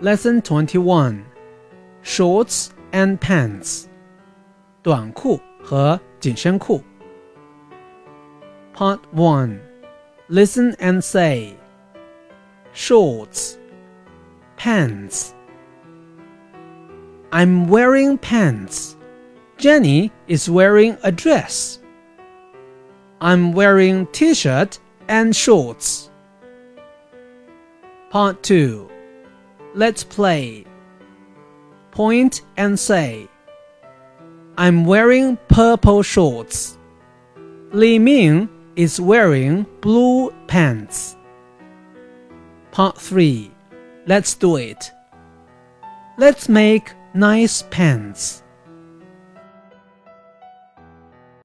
Lesson 21 Shorts and Pants 短裤和紧身裤 Part 1 Listen and say Shorts Pants I'm wearing pants. Jenny is wearing a dress. I'm wearing t-shirt and shorts. Part 2 Let's play. Point and say I'm wearing purple shorts. Li Ming is wearing blue pants. Part 3 Let's do it. Let's make nice pants.